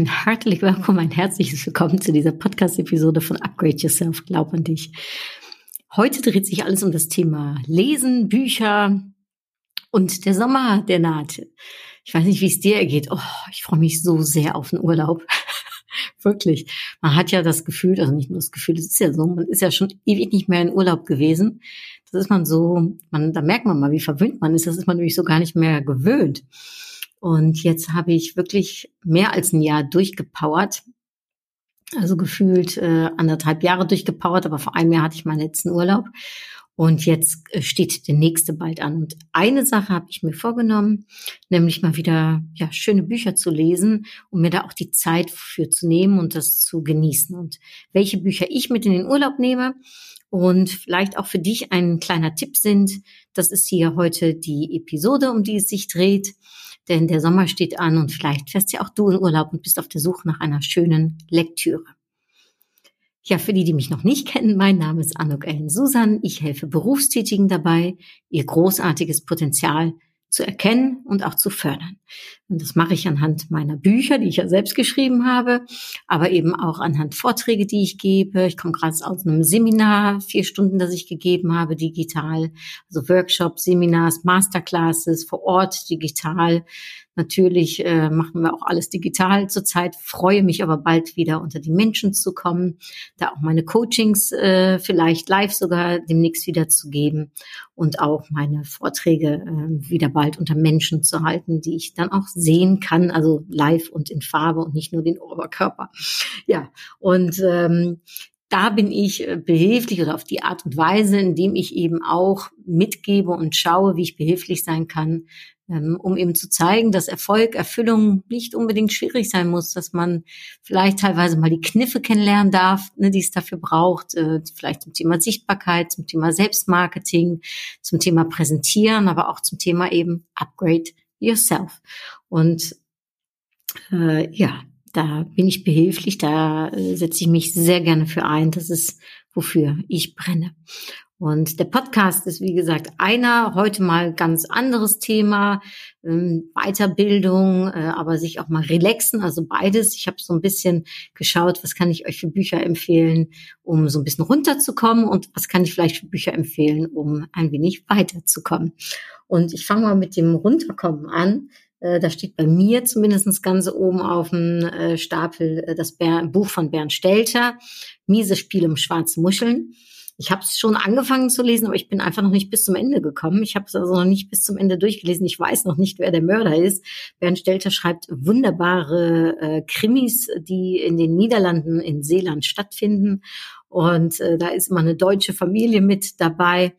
Ein herzlich willkommen, ein herzliches Willkommen zu dieser Podcast-Episode von Upgrade Yourself, Glaub an dich. Heute dreht sich alles um das Thema Lesen, Bücher und der Sommer, der naht. Ich weiß nicht, wie es dir ergeht. Oh, ich freue mich so sehr auf den Urlaub. Wirklich. Man hat ja das Gefühl, also nicht nur das Gefühl, es ist ja so, man ist ja schon ewig nicht mehr in Urlaub gewesen. Das ist man so, man, da merkt man mal, wie verwöhnt man ist. Das ist man nämlich so gar nicht mehr gewöhnt. Und jetzt habe ich wirklich mehr als ein Jahr durchgepowert. Also gefühlt äh, anderthalb Jahre durchgepowert, aber vor einem Jahr hatte ich meinen letzten Urlaub. Und jetzt äh, steht der nächste bald an. Und eine Sache habe ich mir vorgenommen, nämlich mal wieder ja, schöne Bücher zu lesen, um mir da auch die Zeit für zu nehmen und das zu genießen. Und welche Bücher ich mit in den Urlaub nehme und vielleicht auch für dich ein kleiner Tipp sind, das ist hier heute die Episode, um die es sich dreht denn der Sommer steht an und vielleicht fährst ja auch du in Urlaub und bist auf der Suche nach einer schönen Lektüre. Ja, für die, die mich noch nicht kennen, mein Name ist Anuk Ellen Susan. Ich helfe Berufstätigen dabei, ihr großartiges Potenzial zu erkennen und auch zu fördern. Und das mache ich anhand meiner Bücher, die ich ja selbst geschrieben habe, aber eben auch anhand Vorträge, die ich gebe. Ich komme gerade aus einem Seminar, vier Stunden, das ich gegeben habe, digital, also Workshops, Seminars, Masterclasses vor Ort, digital. Natürlich äh, machen wir auch alles digital zurzeit, freue mich aber bald wieder unter die Menschen zu kommen, da auch meine Coachings äh, vielleicht live sogar demnächst wieder zu geben und auch meine Vorträge äh, wieder bald unter Menschen zu halten, die ich dann auch sehen kann, also live und in Farbe und nicht nur den Oberkörper. Ja, und ähm, da bin ich äh, behilflich oder auf die Art und Weise, indem ich eben auch mitgebe und schaue, wie ich behilflich sein kann, um eben zu zeigen, dass Erfolg, Erfüllung nicht unbedingt schwierig sein muss, dass man vielleicht teilweise mal die Kniffe kennenlernen darf, ne, die es dafür braucht, äh, vielleicht zum Thema Sichtbarkeit, zum Thema Selbstmarketing, zum Thema Präsentieren, aber auch zum Thema eben Upgrade Yourself. Und äh, ja, da bin ich behilflich, da äh, setze ich mich sehr gerne für ein. Das ist, wofür ich brenne. Und der Podcast ist, wie gesagt, einer, heute mal ganz anderes Thema, ähm, Weiterbildung, äh, aber sich auch mal relaxen, also beides. Ich habe so ein bisschen geschaut, was kann ich euch für Bücher empfehlen, um so ein bisschen runterzukommen und was kann ich vielleicht für Bücher empfehlen, um ein wenig weiterzukommen. Und ich fange mal mit dem Runterkommen an. Äh, da steht bei mir zumindest ganz oben auf dem äh, Stapel das Buch von Bernd Stelter, Miese Spiel um schwarze Muscheln. Ich habe es schon angefangen zu lesen, aber ich bin einfach noch nicht bis zum Ende gekommen. Ich habe es also noch nicht bis zum Ende durchgelesen. Ich weiß noch nicht, wer der Mörder ist. Bernd Stelter schreibt wunderbare äh, Krimis, die in den Niederlanden, in Seeland stattfinden. Und äh, da ist immer eine deutsche Familie mit dabei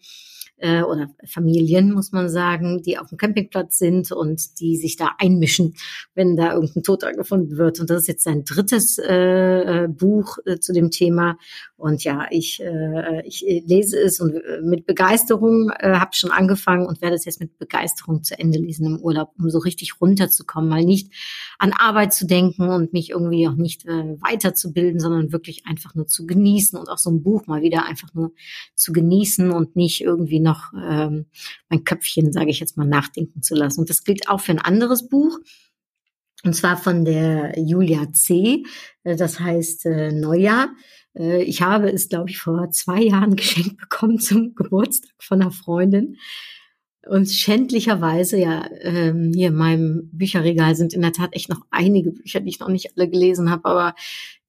äh, oder Familien, muss man sagen, die auf dem Campingplatz sind und die sich da einmischen, wenn da irgendein Toter gefunden wird. Und das ist jetzt sein drittes äh, äh Buch äh, zu dem Thema. Und ja, ich, äh, ich lese es und äh, mit Begeisterung äh, habe schon angefangen und werde es jetzt mit Begeisterung zu Ende lesen im Urlaub, um so richtig runterzukommen, mal nicht an Arbeit zu denken und mich irgendwie auch nicht äh, weiterzubilden, sondern wirklich einfach nur zu genießen und auch so ein Buch mal wieder einfach nur zu genießen und nicht irgendwie noch ähm, mein Köpfchen, sage ich jetzt mal, nachdenken zu lassen. Und das gilt auch für ein anderes Buch. Und zwar von der Julia C. Äh, das heißt äh, Neujahr. Äh, ich habe es, glaube ich, vor zwei Jahren geschenkt bekommen zum Geburtstag von einer Freundin. Und schändlicherweise, ja, ähm, hier in meinem Bücherregal sind in der Tat echt noch einige Bücher, die ich noch nicht alle gelesen habe, aber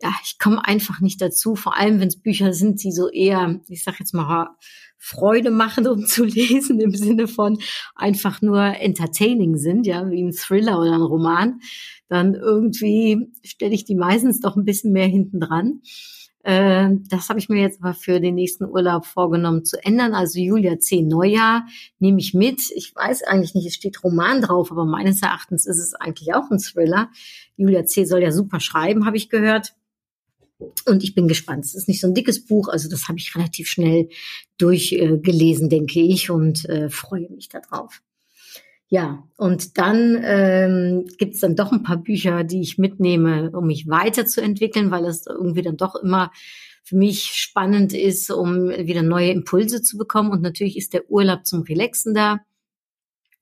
ja, ich komme einfach nicht dazu, vor allem wenn es Bücher sind, die so eher, ich sag jetzt mal, Freude machen, um zu lesen, im Sinne von einfach nur entertaining sind, ja, wie ein Thriller oder ein Roman, dann irgendwie stelle ich die meistens doch ein bisschen mehr hinten dran. Äh, das habe ich mir jetzt aber für den nächsten Urlaub vorgenommen zu ändern. Also Julia C. Neujahr nehme ich mit. Ich weiß eigentlich nicht, es steht Roman drauf, aber meines Erachtens ist es eigentlich auch ein Thriller. Julia C. soll ja super schreiben, habe ich gehört. Und ich bin gespannt. Es ist nicht so ein dickes Buch, also das habe ich relativ schnell durchgelesen, äh, denke ich, und äh, freue mich darauf. Ja, und dann ähm, gibt es dann doch ein paar Bücher, die ich mitnehme, um mich weiterzuentwickeln, weil es irgendwie dann doch immer für mich spannend ist, um wieder neue Impulse zu bekommen. Und natürlich ist der Urlaub zum Relaxen da.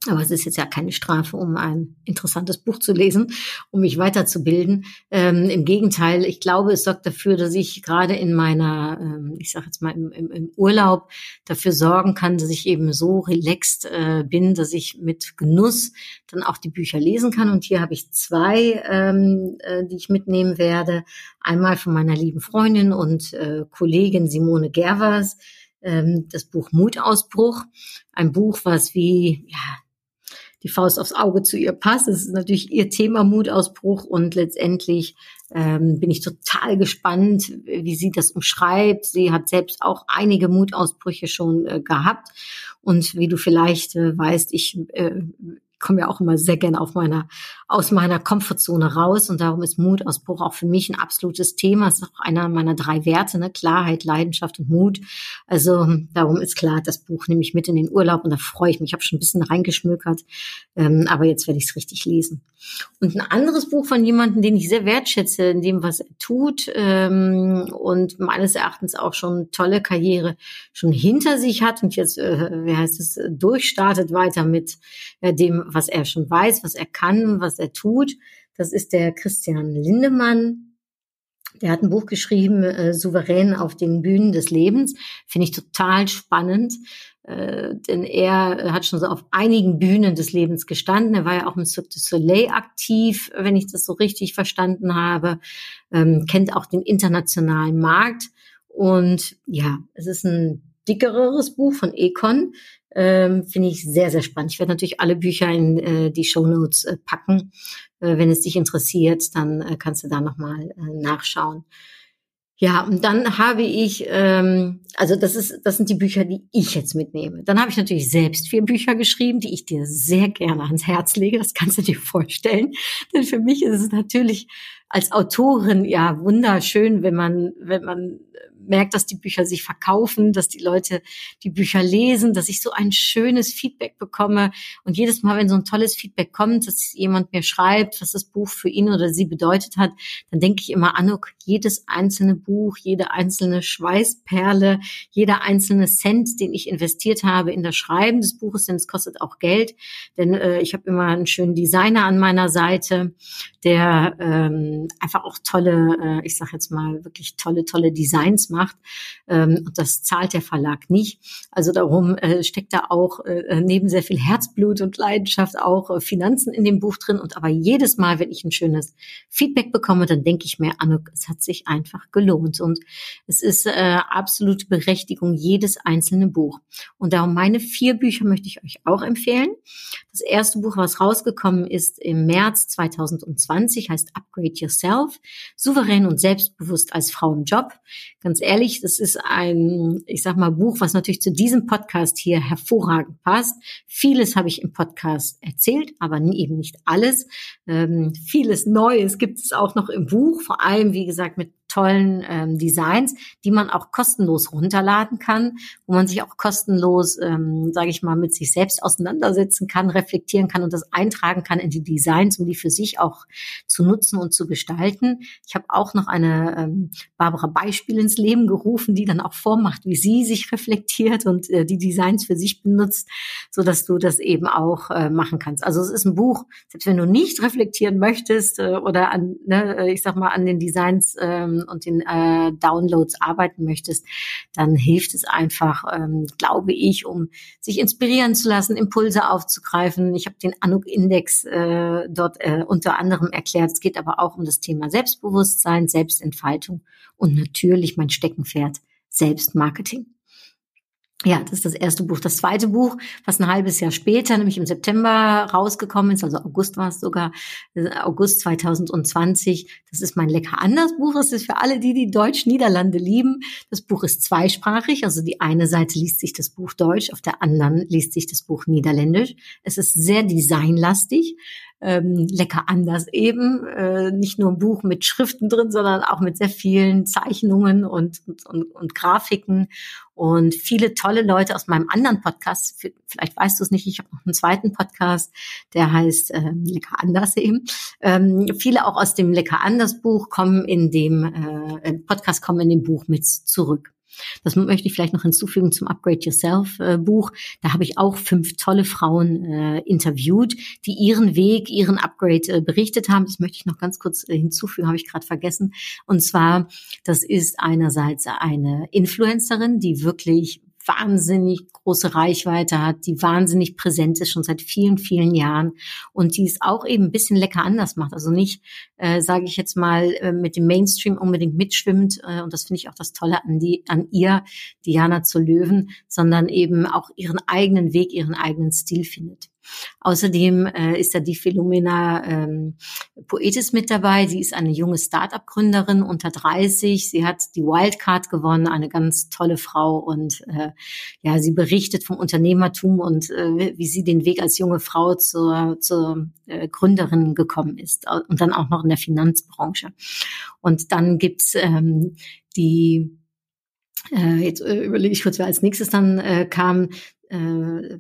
Aber es ist jetzt ja keine Strafe, um ein interessantes Buch zu lesen, um mich weiterzubilden. Ähm, Im Gegenteil, ich glaube, es sorgt dafür, dass ich gerade in meiner, ähm, ich sage jetzt mal im, im, im, Urlaub dafür sorgen kann, dass ich eben so relaxed äh, bin, dass ich mit Genuss dann auch die Bücher lesen kann. Und hier habe ich zwei, ähm, äh, die ich mitnehmen werde. Einmal von meiner lieben Freundin und äh, Kollegin Simone Gervers ähm, das Buch Mutausbruch. Ein Buch, was wie ja, die Faust aufs Auge zu ihr passt. Es ist natürlich ihr Thema Mutausbruch und letztendlich ähm, bin ich total gespannt, wie sie das umschreibt. Sie hat selbst auch einige Mutausbrüche schon äh, gehabt und wie du vielleicht äh, weißt, ich äh, komme ja auch immer sehr gerne auf meiner, aus meiner Komfortzone raus und darum ist Mutausbruch auch für mich ein absolutes Thema. Es ist auch einer meiner drei Werte, ne? Klarheit, Leidenschaft und Mut. Also darum ist klar, das Buch nehme ich mit in den Urlaub und da freue ich mich. Ich habe schon ein bisschen reingeschmökert, ähm, aber jetzt werde ich es richtig lesen. Und ein anderes Buch von jemandem, den ich sehr wertschätze in dem, was er tut ähm, und meines Erachtens auch schon tolle Karriere schon hinter sich hat und jetzt, äh, wie heißt es, durchstartet weiter mit äh, dem, was er schon weiß, was er kann, was er tut. Das ist der Christian Lindemann. Der hat ein Buch geschrieben, äh, Souverän auf den Bühnen des Lebens. Finde ich total spannend, äh, denn er hat schon so auf einigen Bühnen des Lebens gestanden. Er war ja auch im Cirque du Soleil aktiv, wenn ich das so richtig verstanden habe, ähm, kennt auch den internationalen Markt. Und ja, es ist ein dickeres Buch von Econ, ähm, finde ich sehr, sehr spannend. Ich werde natürlich alle Bücher in äh, die Show Notes äh, packen. Äh, wenn es dich interessiert, dann äh, kannst du da nochmal äh, nachschauen. Ja, und dann habe ich, ähm, also das ist, das sind die Bücher, die ich jetzt mitnehme. Dann habe ich natürlich selbst vier Bücher geschrieben, die ich dir sehr gerne ans Herz lege. Das kannst du dir vorstellen. Denn für mich ist es natürlich als Autorin ja wunderschön, wenn man, wenn man merkt, dass die Bücher sich verkaufen, dass die Leute die Bücher lesen, dass ich so ein schönes Feedback bekomme. Und jedes Mal, wenn so ein tolles Feedback kommt, dass jemand mir schreibt, was das Buch für ihn oder sie bedeutet hat, dann denke ich immer, Anuk, jedes einzelne Buch, jede einzelne Schweißperle, jeder einzelne Cent, den ich investiert habe in das Schreiben des Buches, denn es kostet auch Geld, denn äh, ich habe immer einen schönen Designer an meiner Seite, der ähm, einfach auch tolle, äh, ich sage jetzt mal wirklich tolle, tolle Designs macht. Ähm, und das zahlt der Verlag nicht. Also darum äh, steckt da auch äh, neben sehr viel Herzblut und Leidenschaft auch äh, Finanzen in dem Buch drin. Und aber jedes Mal, wenn ich ein schönes Feedback bekomme, dann denke ich mir, Anuk, es hat sich einfach gelohnt. Und es ist äh, absolute Berechtigung jedes einzelne Buch. Und darum meine vier Bücher möchte ich euch auch empfehlen. Das erste Buch, was rausgekommen ist im März 2020, heißt Upgrade Yourself. Souverän und selbstbewusst als Frau im Job. Ganz ehrlich, das ist ein, ich sag mal, Buch, was natürlich zu diesem Podcast hier hervorragend passt. Vieles habe ich im Podcast erzählt, aber eben nicht alles. Ähm, vieles Neues gibt es auch noch im Buch, vor allem, wie gesagt, mit tollen ähm, Designs, die man auch kostenlos runterladen kann, wo man sich auch kostenlos, ähm, sage ich mal, mit sich selbst auseinandersetzen kann, reflektieren kann und das eintragen kann in die Designs, um die für sich auch zu nutzen und zu gestalten. Ich habe auch noch eine ähm, Barbara Beispiel ins Leben gerufen, die dann auch vormacht, wie sie sich reflektiert und äh, die Designs für sich benutzt, so dass du das eben auch äh, machen kannst. Also es ist ein Buch, selbst wenn du nicht reflektieren möchtest äh, oder an, ne, äh, ich sag mal, an den Designs ähm, und den äh, Downloads arbeiten möchtest, dann hilft es einfach, ähm, glaube ich, um sich inspirieren zu lassen, Impulse aufzugreifen. Ich habe den Anuk-Index äh, dort äh, unter anderem erklärt. Es geht aber auch um das Thema Selbstbewusstsein, Selbstentfaltung und natürlich mein Steckenpferd, Selbstmarketing. Ja, das ist das erste Buch. Das zweite Buch, was ein halbes Jahr später, nämlich im September rausgekommen ist, also August war es sogar, äh, August 2020, das ist mein Lecker anders Buch. Das ist für alle, die die Deutsch-Niederlande lieben. Das Buch ist zweisprachig, also die eine Seite liest sich das Buch Deutsch, auf der anderen liest sich das Buch Niederländisch. Es ist sehr designlastig ähm, lecker anders eben. Äh, nicht nur ein Buch mit Schriften drin, sondern auch mit sehr vielen Zeichnungen und, und, und, und Grafiken. Und viele tolle Leute aus meinem anderen Podcast, vielleicht weißt du es nicht, ich habe noch einen zweiten Podcast, der heißt ähm, Lecker anders eben. Ähm, viele auch aus dem Lecker anders Buch kommen in dem äh, Podcast kommen in dem Buch mit zurück. Das möchte ich vielleicht noch hinzufügen zum Upgrade Yourself äh, Buch. Da habe ich auch fünf tolle Frauen äh, interviewt, die ihren Weg, ihren Upgrade äh, berichtet haben. Das möchte ich noch ganz kurz äh, hinzufügen, habe ich gerade vergessen. Und zwar, das ist einerseits eine Influencerin, die wirklich wahnsinnig große Reichweite hat, die wahnsinnig präsent ist schon seit vielen, vielen Jahren und die es auch eben ein bisschen lecker anders macht. Also nicht, äh, sage ich jetzt mal, äh, mit dem Mainstream unbedingt mitschwimmt äh, und das finde ich auch das Tolle an, die, an ihr, Diana zur Löwen, sondern eben auch ihren eigenen Weg, ihren eigenen Stil findet. Außerdem äh, ist da die Philomena ähm, Poetis mit dabei. Sie ist eine junge Start-up-Gründerin unter 30. Sie hat die Wildcard gewonnen, eine ganz tolle Frau und äh, ja, sie berichtet vom Unternehmertum und äh, wie sie den Weg als junge Frau zur, zur äh, Gründerin gekommen ist und dann auch noch in der Finanzbranche. Und dann gibt's ähm, die äh, jetzt äh, überlege ich kurz, wer als nächstes dann äh, kam, äh,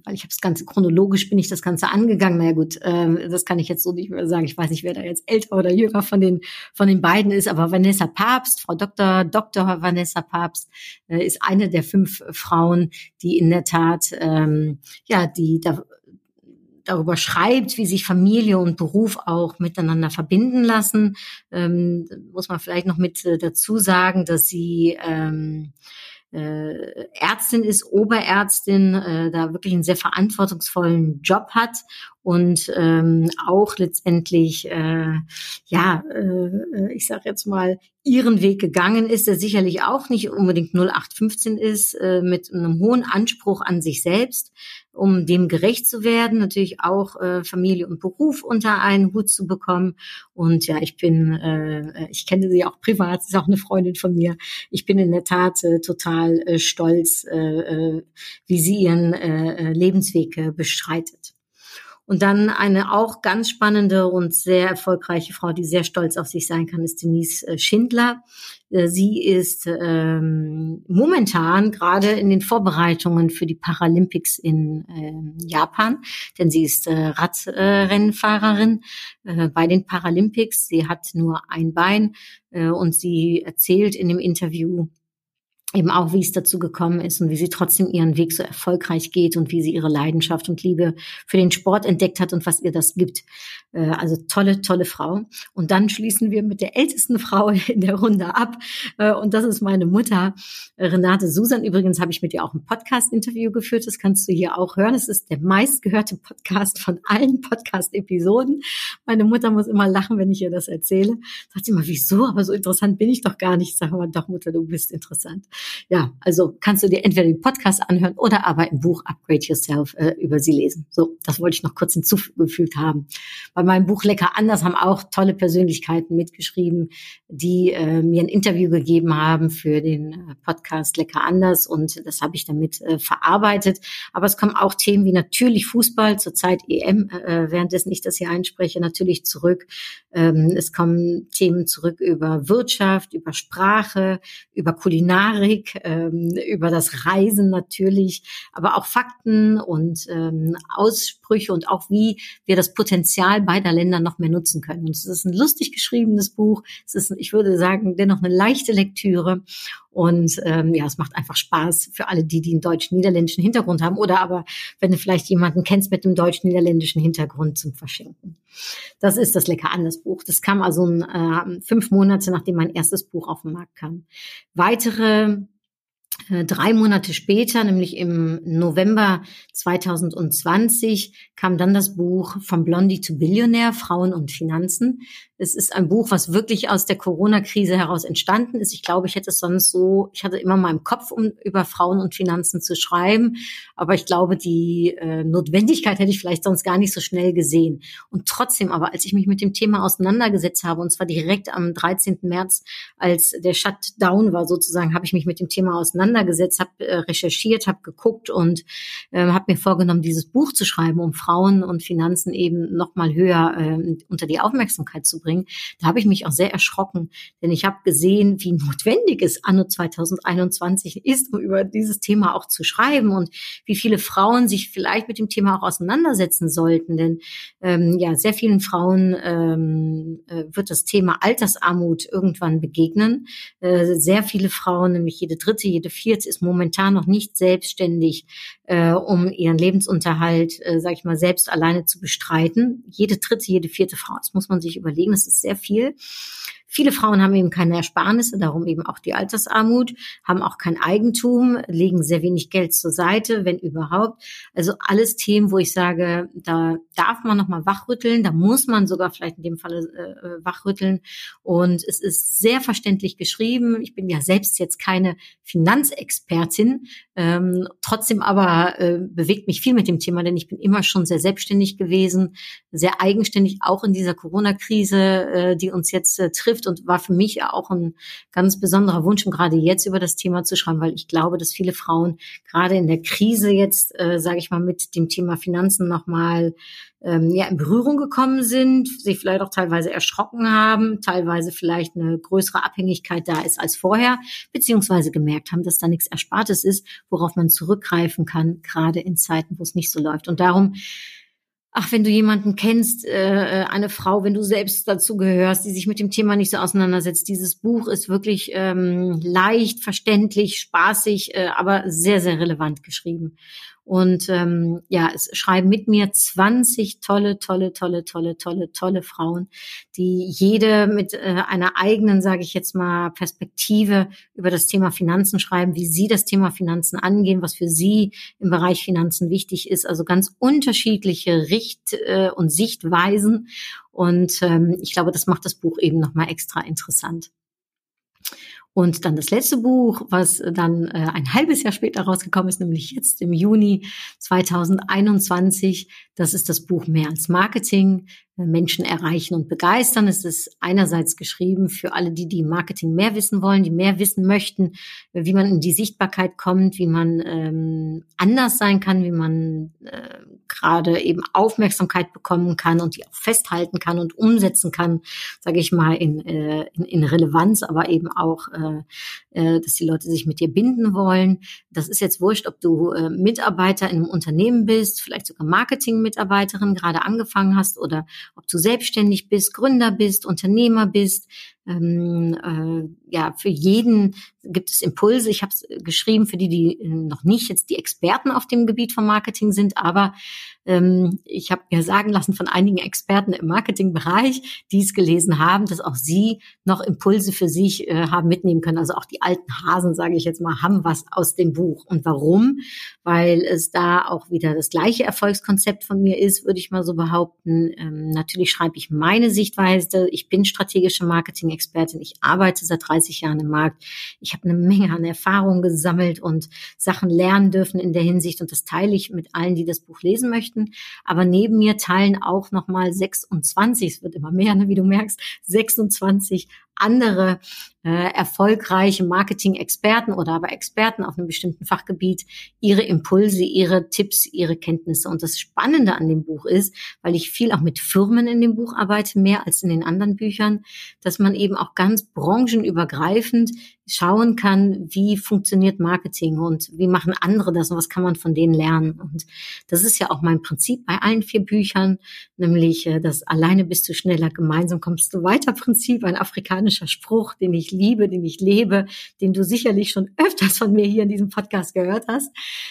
weil ich habe das Ganze chronologisch bin ich das Ganze angegangen. Naja gut, äh, das kann ich jetzt so nicht mehr sagen. Ich weiß nicht, wer da jetzt älter oder jünger von den von den beiden ist, aber Vanessa Papst, Frau Dr. Dr. Vanessa Papst, äh, ist eine der fünf Frauen, die in der Tat ähm, ja die da darüber schreibt, wie sich Familie und Beruf auch miteinander verbinden lassen. Ähm, muss man vielleicht noch mit äh, dazu sagen, dass sie ähm, äh, Ärztin ist, Oberärztin, äh, da wirklich einen sehr verantwortungsvollen Job hat und ähm, auch letztendlich, äh, ja, äh, ich sage jetzt mal, ihren Weg gegangen ist, der sicherlich auch nicht unbedingt 0815 ist, äh, mit einem hohen Anspruch an sich selbst, um dem gerecht zu werden, natürlich auch äh, Familie und Beruf unter einen Hut zu bekommen. Und ja, ich bin, äh, ich kenne sie auch privat, ist auch eine Freundin von mir. Ich bin in der Tat äh, total äh, stolz, äh, äh wie sie ihren äh, äh, Lebensweg äh, bestreitet. Und dann eine auch ganz spannende und sehr erfolgreiche Frau, die sehr stolz auf sich sein kann, ist Denise äh, Schindler. Äh, sie ist ähm, momentan gerade in den Vorbereitungen für die Paralympics in ähm, Japan, denn sie ist äh, Radrennfahrerin äh, bei den Paralympics. Sie hat nur ein Bein äh, und sie erzählt in dem Interview, eben auch, wie es dazu gekommen ist und wie sie trotzdem ihren Weg so erfolgreich geht und wie sie ihre Leidenschaft und Liebe für den Sport entdeckt hat und was ihr das gibt. Äh, also tolle, tolle Frau. Und dann schließen wir mit der ältesten Frau in der Runde ab. Äh, und das ist meine Mutter, Renate Susan. Übrigens habe ich mit ihr auch ein Podcast-Interview geführt. Das kannst du hier auch hören. Es ist der meistgehörte Podcast von allen Podcast-Episoden. Meine Mutter muss immer lachen, wenn ich ihr das erzähle. Sagt sie immer, wieso? Aber so interessant bin ich doch gar nicht. Ich sage aber doch, Mutter, du bist interessant ja, also kannst du dir entweder den Podcast anhören oder aber im Buch Upgrade Yourself äh, über sie lesen. So, das wollte ich noch kurz hinzugefügt haben. Bei meinem Buch Lecker anders haben auch tolle Persönlichkeiten mitgeschrieben, die äh, mir ein Interview gegeben haben für den äh, Podcast Lecker anders und das habe ich damit äh, verarbeitet. Aber es kommen auch Themen wie natürlich Fußball, zurzeit EM, äh, währenddessen ich das hier einspreche, natürlich zurück. Ähm, es kommen Themen zurück über Wirtschaft, über Sprache, über Kulinarik Rhetorik, ähm, über das Reisen natürlich, aber auch Fakten und ähm, Aussprüche und auch wie wir das Potenzial beider Länder noch mehr nutzen können. Und es ist ein lustig geschriebenes Buch. Es ist, ich würde sagen, dennoch eine leichte Lektüre. Und ähm, ja, es macht einfach Spaß für alle die, die einen deutsch-niederländischen Hintergrund haben oder aber, wenn du vielleicht jemanden kennst mit einem deutsch-niederländischen Hintergrund zum Verschenken. Das ist das Lecker anders Buch. Das kam also äh, fünf Monate, nachdem mein erstes Buch auf den Markt kam. Weitere drei Monate später, nämlich im November 2020, kam dann das Buch Von Blondie to Billionär, Frauen und Finanzen. Es ist ein Buch, was wirklich aus der Corona-Krise heraus entstanden ist. Ich glaube, ich hätte es sonst so, ich hatte immer mal im Kopf, um über Frauen und Finanzen zu schreiben, aber ich glaube, die äh, Notwendigkeit hätte ich vielleicht sonst gar nicht so schnell gesehen. Und trotzdem aber, als ich mich mit dem Thema auseinandergesetzt habe, und zwar direkt am 13. März, als der Shutdown war sozusagen, habe ich mich mit dem Thema auseinandergesetzt, habe äh, recherchiert, habe geguckt und äh, habe mir vorgenommen, dieses Buch zu schreiben, um Frauen und Finanzen eben noch mal höher äh, unter die Aufmerksamkeit zu bringen bringen. Da habe ich mich auch sehr erschrocken, denn ich habe gesehen, wie notwendig es anno 2021 ist, um über dieses Thema auch zu schreiben und wie viele Frauen sich vielleicht mit dem Thema auch auseinandersetzen sollten. Denn ähm, ja, sehr vielen Frauen ähm, äh, wird das Thema Altersarmut irgendwann begegnen. Äh, sehr viele Frauen, nämlich jede dritte, jede vierte, ist momentan noch nicht selbstständig, äh, um ihren Lebensunterhalt, äh, sage ich mal, selbst alleine zu bestreiten. Jede dritte, jede vierte Frau, das muss man sich überlegen das ist sehr viel. Viele Frauen haben eben keine Ersparnisse, darum eben auch die Altersarmut, haben auch kein Eigentum, legen sehr wenig Geld zur Seite, wenn überhaupt. Also alles Themen, wo ich sage, da darf man nochmal wachrütteln, da muss man sogar vielleicht in dem Falle äh, wachrütteln. Und es ist sehr verständlich geschrieben. Ich bin ja selbst jetzt keine Finanzexpertin, ähm, trotzdem aber äh, bewegt mich viel mit dem Thema, denn ich bin immer schon sehr selbstständig gewesen, sehr eigenständig, auch in dieser Corona-Krise, äh, die uns jetzt äh, trifft und war für mich auch ein ganz besonderer Wunsch, um gerade jetzt über das Thema zu schreiben, weil ich glaube, dass viele Frauen gerade in der Krise jetzt, äh, sage ich mal, mit dem Thema Finanzen nochmal ähm, ja, in Berührung gekommen sind, sich vielleicht auch teilweise erschrocken haben, teilweise vielleicht eine größere Abhängigkeit da ist als vorher, beziehungsweise gemerkt haben, dass da nichts Erspartes ist, worauf man zurückgreifen kann, gerade in Zeiten, wo es nicht so läuft. Und darum ach, wenn du jemanden kennst, äh, äh, eine Frau, wenn du selbst dazu gehörst, die sich mit dem Thema nicht so auseinandersetzt. Dieses Buch ist wirklich ähm, leicht, verständlich, spaßig, äh, aber sehr, sehr relevant geschrieben. Und ähm, ja, es schreiben mit mir 20 tolle, tolle, tolle, tolle, tolle, tolle Frauen, die jede mit äh, einer eigenen, sage ich jetzt mal, Perspektive über das Thema Finanzen schreiben, wie sie das Thema Finanzen angehen, was für sie im Bereich Finanzen wichtig ist. Also ganz unterschiedliche Richt- äh, und Sichtweisen. Und ähm, ich glaube, das macht das Buch eben nochmal extra interessant. Und dann das letzte Buch, was dann äh, ein halbes Jahr später rausgekommen ist, nämlich jetzt im Juni 2021, das ist das Buch Mehr als Marketing. Menschen erreichen und begeistern. Es ist einerseits geschrieben für alle, die, die Marketing mehr wissen wollen, die mehr wissen möchten, wie man in die Sichtbarkeit kommt, wie man ähm, anders sein kann, wie man äh, gerade eben Aufmerksamkeit bekommen kann und die auch festhalten kann und umsetzen kann, sage ich mal, in, äh, in, in Relevanz, aber eben auch, äh, äh, dass die Leute sich mit dir binden wollen. Das ist jetzt wurscht, ob du äh, Mitarbeiter in einem Unternehmen bist, vielleicht sogar Marketing-Mitarbeiterin gerade angefangen hast oder ob du selbstständig bist, Gründer bist, Unternehmer bist, ähm, äh, ja, für jeden gibt es Impulse. Ich habe es geschrieben für die, die noch nicht jetzt die Experten auf dem Gebiet von Marketing sind, aber ähm, ich habe mir sagen lassen von einigen Experten im Marketingbereich, die es gelesen haben, dass auch sie noch Impulse für sich äh, haben mitnehmen können. Also auch die alten Hasen, sage ich jetzt mal, haben was aus dem Buch. Und warum? Weil es da auch wieder das gleiche Erfolgskonzept von mir ist, würde ich mal so behaupten. Ähm, natürlich schreibe ich meine Sichtweise. Ich bin strategische Marketing Marketing-Expertin. Ich arbeite seit 30 Jahren im Markt. Ich habe eine Menge an Erfahrungen gesammelt und Sachen lernen dürfen in der Hinsicht und das teile ich mit allen, die das Buch lesen möchten. Aber neben mir teilen auch nochmal 26, es wird immer mehr, ne, wie du merkst, 26 andere äh, erfolgreiche Marketing-Experten oder aber Experten auf einem bestimmten Fachgebiet ihre Impulse, ihre Tipps, ihre Kenntnisse. Und das Spannende an dem Buch ist, weil ich viel auch mit Firmen in dem Buch arbeite, mehr als in den anderen Büchern, dass man eben auch ganz branchenübergreifend schauen kann, wie funktioniert Marketing und wie machen andere das und was kann man von denen lernen. Und das ist ja auch mein Prinzip bei allen vier Büchern, nämlich äh, das alleine bist du schneller, gemeinsam kommst du weiter Prinzip, ein afrikanischer Spruch, den ich liebe, den ich lebe, den du sicherlich schon öfters von mir hier in diesem Podcast gehört hast.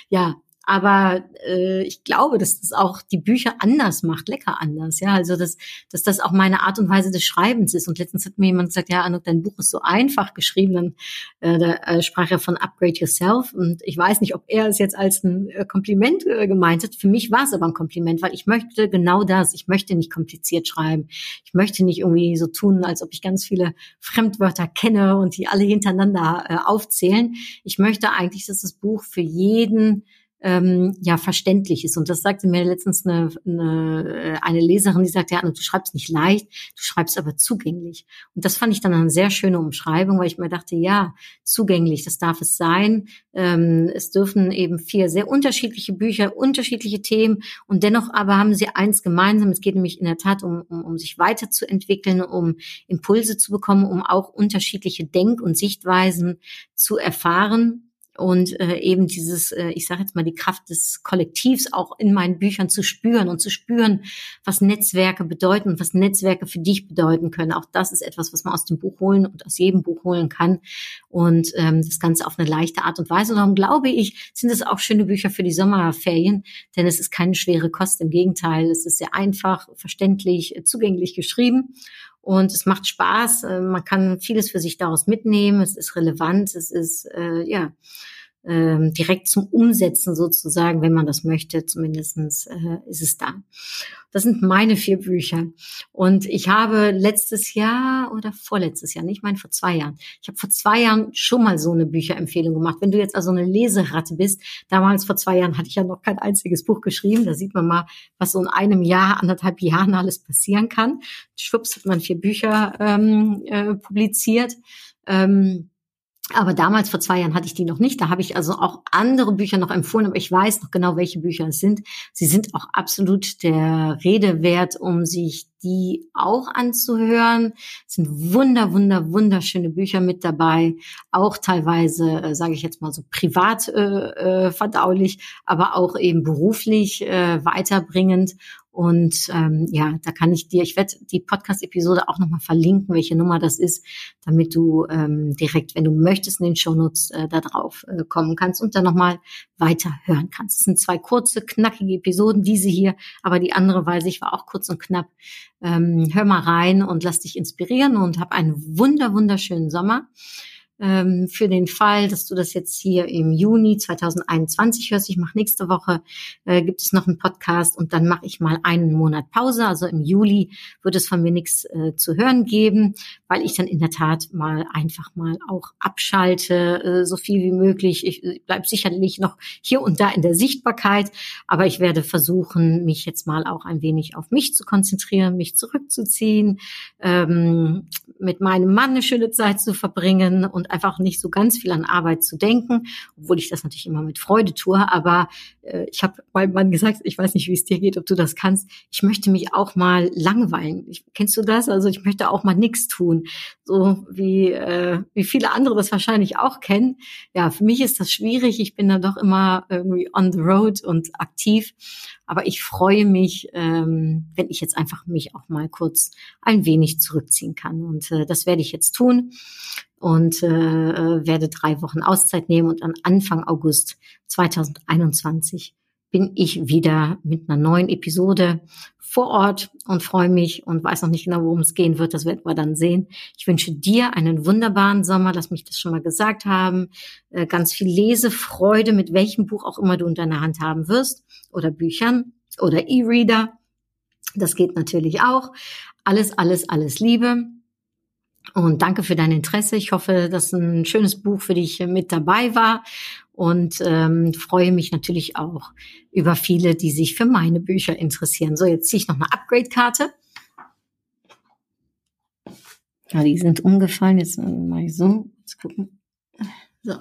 Ja, Aber äh, ich glaube, dass das auch die Bücher anders macht, lecker anders. Ja, also dass, dass das auch meine Art und Weise des Schreibens ist. Und letztens hat mir jemand gesagt, ja, Anuk, dein Buch ist so einfach geschrieben. Dann äh, da, äh, sprach er von Upgrade Yourself. Und ich weiß nicht, ob er es jetzt als ein äh, Kompliment äh, gemeint hat. Für mich war es aber ein Kompliment, weil ich möchte genau das. Ich möchte nicht kompliziert schreiben. Ich möchte nicht irgendwie so tun, als ob ich ganz viele Fremdwörter kenne und die alle hintereinander äh, aufzählen. Ich möchte eigentlich, dass das Buch für jeden ähm, ja verständlich ist. Und das sagte mir letztens eine, eine, eine Leserin, die sagte, ja, du schreibst nicht leicht, du schreibst aber zugänglich. Und das fand ich dann eine sehr schöne Umschreibung, weil ich mir dachte, ja, zugänglich, das darf es sein. Ähm, es dürfen eben vier sehr unterschiedliche Bücher, unterschiedliche Themen und dennoch aber haben sie eins gemeinsam. Es geht nämlich in der Tat um, um, um sich weiterzuentwickeln, um Impulse zu bekommen, um auch unterschiedliche Denk- und Sichtweisen zu erfahren und äh, eben dieses, äh, ich sage jetzt mal, die Kraft des Kollektivs auch in meinen Büchern zu spüren und zu spüren, was Netzwerke bedeuten und was Netzwerke für dich bedeuten können. Auch das ist etwas, was man aus dem Buch holen und aus jedem Buch holen kann und ähm, das Ganze auf eine leichte Art und Weise. Und darum glaube ich, sind es auch schöne Bücher für die Sommerferien, denn es ist keine schwere Kost. Im Gegenteil, es ist sehr einfach, verständlich, äh, zugänglich geschrieben und es macht Spaß. Äh, man kann vieles für sich daraus mitnehmen. Es ist relevant. Es ist äh, ja ähm, direkt zum Umsetzen sozusagen, wenn man das möchte. Zumindestens äh, ist es da. Das sind meine vier Bücher. Und ich habe letztes Jahr oder vorletztes Jahr, nicht meine vor zwei Jahren, ich habe vor zwei Jahren schon mal so eine Bücherempfehlung gemacht. Wenn du jetzt also eine Leseratte bist, damals vor zwei Jahren hatte ich ja noch kein einziges Buch geschrieben. Da sieht man mal, was so in einem Jahr, anderthalb Jahren alles passieren kann. Schwupps hat man vier Bücher ähm, äh, publiziert. Ähm, aber damals, vor zwei Jahren, hatte ich die noch nicht. Da habe ich also auch andere Bücher noch empfohlen, aber ich weiß noch genau, welche Bücher es sind. Sie sind auch absolut der Rede wert, um sich die auch anzuhören. Es sind wunder, wunder, wunderschöne Bücher mit dabei. Auch teilweise, äh, sage ich jetzt mal so, privat äh, äh, verdaulich, aber auch eben beruflich äh, weiterbringend. Und ähm, ja, da kann ich dir, ich werde die Podcast-Episode auch nochmal verlinken, welche Nummer das ist, damit du ähm, direkt, wenn du möchtest, in den Shownotes äh, da drauf äh, kommen kannst und dann nochmal weiter hören kannst. Es sind zwei kurze, knackige Episoden, diese hier, aber die andere weiß ich war auch kurz und knapp. Ähm, hör mal rein und lass dich inspirieren und hab einen wunder, wunderschönen Sommer ähm, für den Fall, dass du das jetzt hier im Juni 2021 hörst. Ich mache nächste Woche, äh, gibt es noch einen Podcast und dann mache ich mal einen Monat Pause. Also im Juli wird es von mir nichts äh, zu hören geben, weil ich dann in der Tat mal einfach mal auch abschalte, äh, so viel wie möglich. Ich, ich bleibe sicherlich noch hier und da in der Sichtbarkeit, aber ich werde versuchen, mich jetzt mal auch ein wenig auf mich zu konzentrieren, mich zurückzuziehen, ähm, mit meinem Mann eine schöne Zeit zu verbringen und einfach nicht so ganz viel an Arbeit zu denken, obwohl ich das natürlich immer mit Freude tue. Aber äh, ich habe meinem Mann gesagt, ich weiß nicht, wie es dir geht, ob du das kannst. Ich möchte mich auch mal langweilen. Ich, kennst du das? Also ich möchte auch mal nichts tun, so wie äh, wie viele andere das wahrscheinlich auch kennen. Ja, für mich ist das schwierig. Ich bin da doch immer irgendwie on the road und aktiv. Aber ich freue mich, ähm, wenn ich jetzt einfach mich auch mal kurz ein wenig zurückziehen kann. Und äh, das werde ich jetzt tun und äh, äh, werde drei Wochen Auszeit nehmen und an Anfang August 2021 bin ich wieder mit einer neuen Episode vor Ort und freue mich und weiß noch nicht genau, worum es gehen wird. Das werden wir dann sehen. Ich wünsche dir einen wunderbaren Sommer. Lass mich das schon mal gesagt haben. Äh, ganz viel Lesefreude, mit welchem Buch auch immer du in deiner Hand haben wirst oder Büchern oder E-Reader. Das geht natürlich auch. Alles, alles, alles Liebe. Und danke für dein Interesse. Ich hoffe, dass ein schönes Buch für dich mit dabei war und ähm, freue mich natürlich auch über viele, die sich für meine Bücher interessieren. So, jetzt ziehe ich noch eine Upgrade-Karte. Ja, die sind umgefallen. Jetzt mal so. Jetzt gucken. So.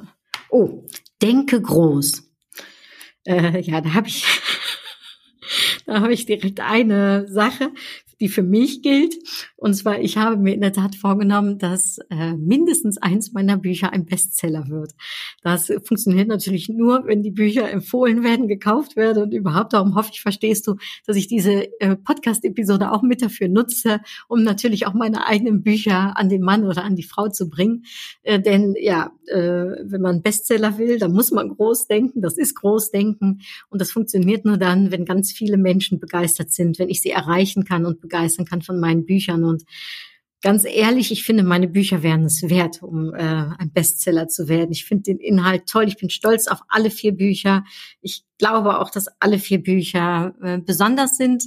Oh, denke groß. Äh, ja, da habe ich, da habe ich direkt eine Sache, die für mich gilt. Und zwar, ich habe mir in der Tat vorgenommen, dass äh, mindestens eins meiner Bücher ein Bestseller wird. Das funktioniert natürlich nur, wenn die Bücher empfohlen werden, gekauft werden und überhaupt. Darum hoffe ich, verstehst du, dass ich diese äh, Podcast-Episode auch mit dafür nutze, um natürlich auch meine eigenen Bücher an den Mann oder an die Frau zu bringen. Äh, denn ja, äh, wenn man Bestseller will, dann muss man groß denken. Das ist Großdenken. Und das funktioniert nur dann, wenn ganz viele Menschen begeistert sind, wenn ich sie erreichen kann und begeistern kann von meinen Büchern. Und ganz ehrlich, ich finde, meine Bücher wären es wert, um äh, ein Bestseller zu werden. Ich finde den Inhalt toll. Ich bin stolz auf alle vier Bücher. Ich glaube auch, dass alle vier Bücher äh, besonders sind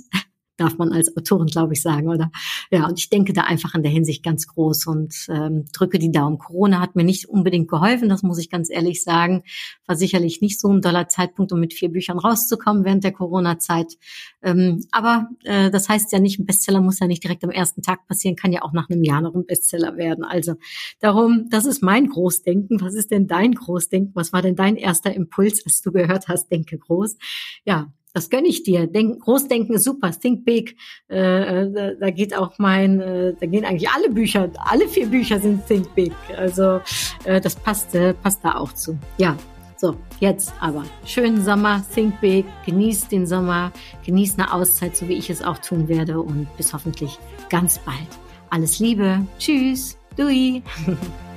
darf man als Autorin, glaube ich, sagen, oder? Ja, und ich denke da einfach in der Hinsicht ganz groß und ähm, drücke die Daumen. Corona hat mir nicht unbedingt geholfen, das muss ich ganz ehrlich sagen. War sicherlich nicht so ein doller Zeitpunkt, um mit vier Büchern rauszukommen während der Corona-Zeit. Ähm, aber äh, das heißt ja nicht, ein Bestseller muss ja nicht direkt am ersten Tag passieren, kann ja auch nach einem Jahr noch ein Bestseller werden. Also darum, das ist mein Großdenken. Was ist denn dein Großdenken? Was war denn dein erster Impuls, als du gehört hast, denke groß? Ja, das gönne ich dir. Denk, Großdenken ist super. Think big. Äh, äh, da, da geht auch mein, äh, da gehen eigentlich alle Bücher, alle vier Bücher sind Think big. Also äh, das passt, äh, passt da auch zu. Ja. So, jetzt aber. Schönen Sommer, think big, genießt den Sommer, genießt eine Auszeit, so wie ich es auch tun werde und bis hoffentlich ganz bald. Alles Liebe. Tschüss. Dui.